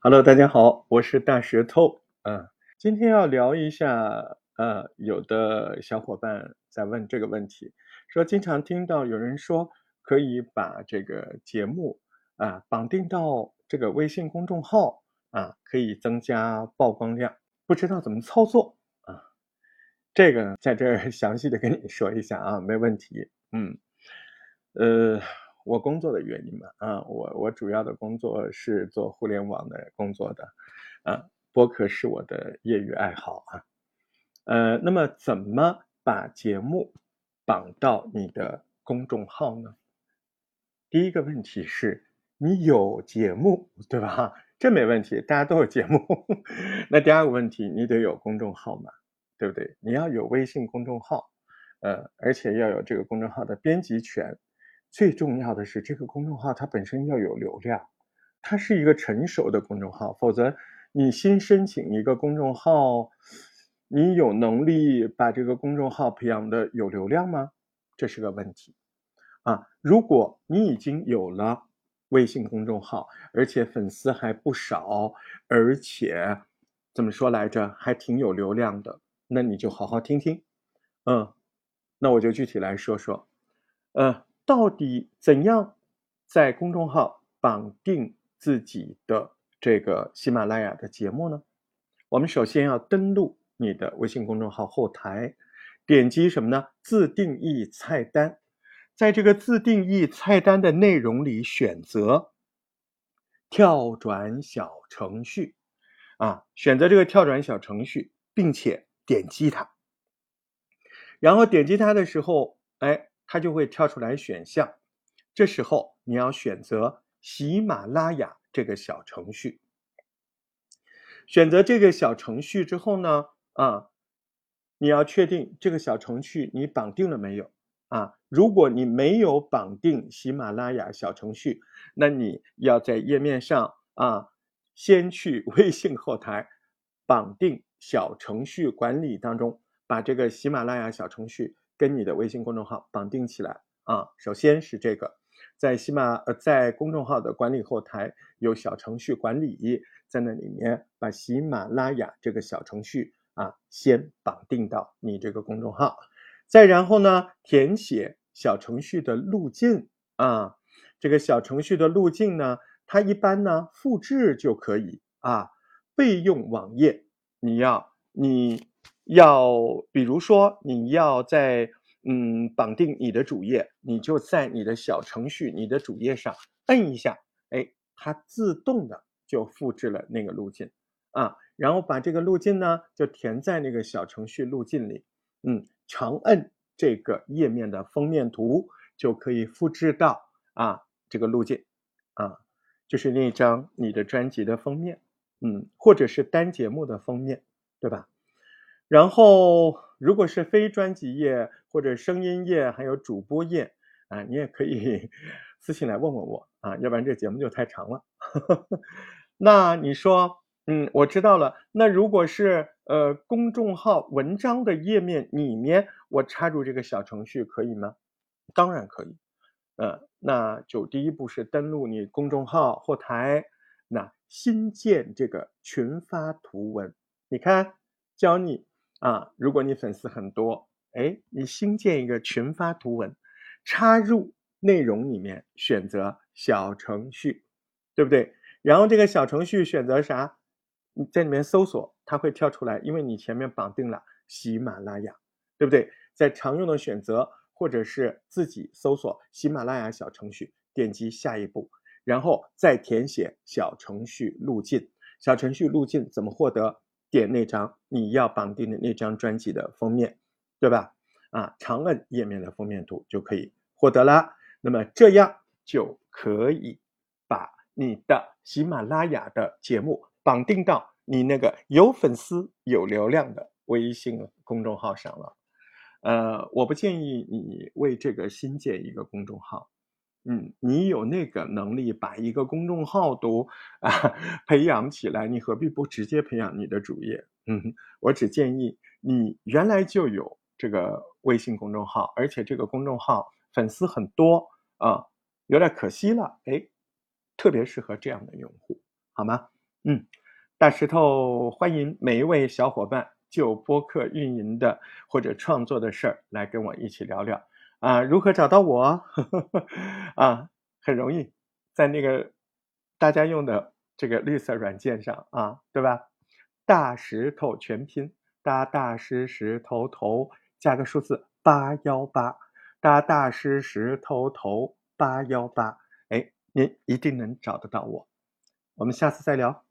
Hello，大家好，我是大石头。嗯，今天要聊一下，呃，有的小伙伴在问这个问题，说经常听到有人说可以把这个节目啊绑定到这个微信公众号啊，可以增加曝光量，不知道怎么操作啊。这个在这儿 详细的跟你说一下啊，没问题。嗯，呃。我工作的原因嘛，啊，我我主要的工作是做互联网的工作的，啊，播客是我的业余爱好啊，呃，那么怎么把节目绑到你的公众号呢？第一个问题是你有节目对吧？这没问题，大家都有节目。那第二个问题，你得有公众号嘛，对不对？你要有微信公众号，呃，而且要有这个公众号的编辑权。最重要的是，这个公众号它本身要有流量，它是一个成熟的公众号，否则你新申请一个公众号，你有能力把这个公众号培养的有流量吗？这是个问题啊！如果你已经有了微信公众号，而且粉丝还不少，而且怎么说来着，还挺有流量的，那你就好好听听，嗯，那我就具体来说说，嗯。到底怎样在公众号绑定自己的这个喜马拉雅的节目呢？我们首先要登录你的微信公众号后台，点击什么呢？自定义菜单，在这个自定义菜单的内容里选择跳转小程序，啊，选择这个跳转小程序，并且点击它，然后点击它的时候，哎。它就会跳出来选项，这时候你要选择喜马拉雅这个小程序。选择这个小程序之后呢，啊，你要确定这个小程序你绑定了没有啊？如果你没有绑定喜马拉雅小程序，那你要在页面上啊，先去 微信后台绑定小程序管理当中，把这个喜马拉雅小程序。跟你的微信公众号绑定起来啊！首先是这个，在喜马呃，在公众号的管理后台有小程序管理，在那里面把喜马拉雅这个小程序啊先绑定到你这个公众号，再然后呢填写小程序的路径啊，这个小程序的路径呢，它一般呢复制就可以啊，备用网页你要你。要比如说，你要在嗯绑定你的主页，你就在你的小程序、你的主页上摁一下，哎，它自动的就复制了那个路径。啊，然后把这个路径呢就填在那个小程序路径里，嗯，长摁这个页面的封面图就可以复制到啊这个路径。啊，就是那张你的专辑的封面，嗯，或者是单节目的封面，对吧？然后，如果是非专辑页或者声音页，还有主播页啊，你也可以 私信来问问我啊，要不然这节目就太长了。那你说，嗯，我知道了。那如果是呃公众号文章的页面里面，我插入这个小程序可以吗？当然可以。呃，那就第一步是登录你公众号后台，那新建这个群发图文。你看，教你。啊，如果你粉丝很多，哎，你新建一个群发图文，插入内容里面，选择小程序，对不对？然后这个小程序选择啥？你在里面搜索，它会跳出来，因为你前面绑定了喜马拉雅，对不对？在常用的选择或者是自己搜索喜马拉雅小程序，点击下一步，然后再填写小程序路径。小程序路径怎么获得？点那张你要绑定的那张专辑的封面，对吧？啊，长按页面的封面图就可以获得了。那么这样就可以把你的喜马拉雅的节目绑定到你那个有粉丝、有流量的微信公众号上了。呃，我不建议你为这个新建一个公众号。嗯，你有那个能力把一个公众号都啊培养起来，你何必不直接培养你的主业？嗯，我只建议你原来就有这个微信公众号，而且这个公众号粉丝很多啊，有点可惜了，哎，特别适合这样的用户，好吗？嗯，大石头欢迎每一位小伙伴就播客运营的或者创作的事儿来跟我一起聊聊啊。如何找到我？啊，很容易，在那个大家用的这个绿色软件上啊，对吧？大石头全拼，大大石石头头加个数字八幺八，大大石石头头八幺八，哎，您一定能找得到我。我们下次再聊。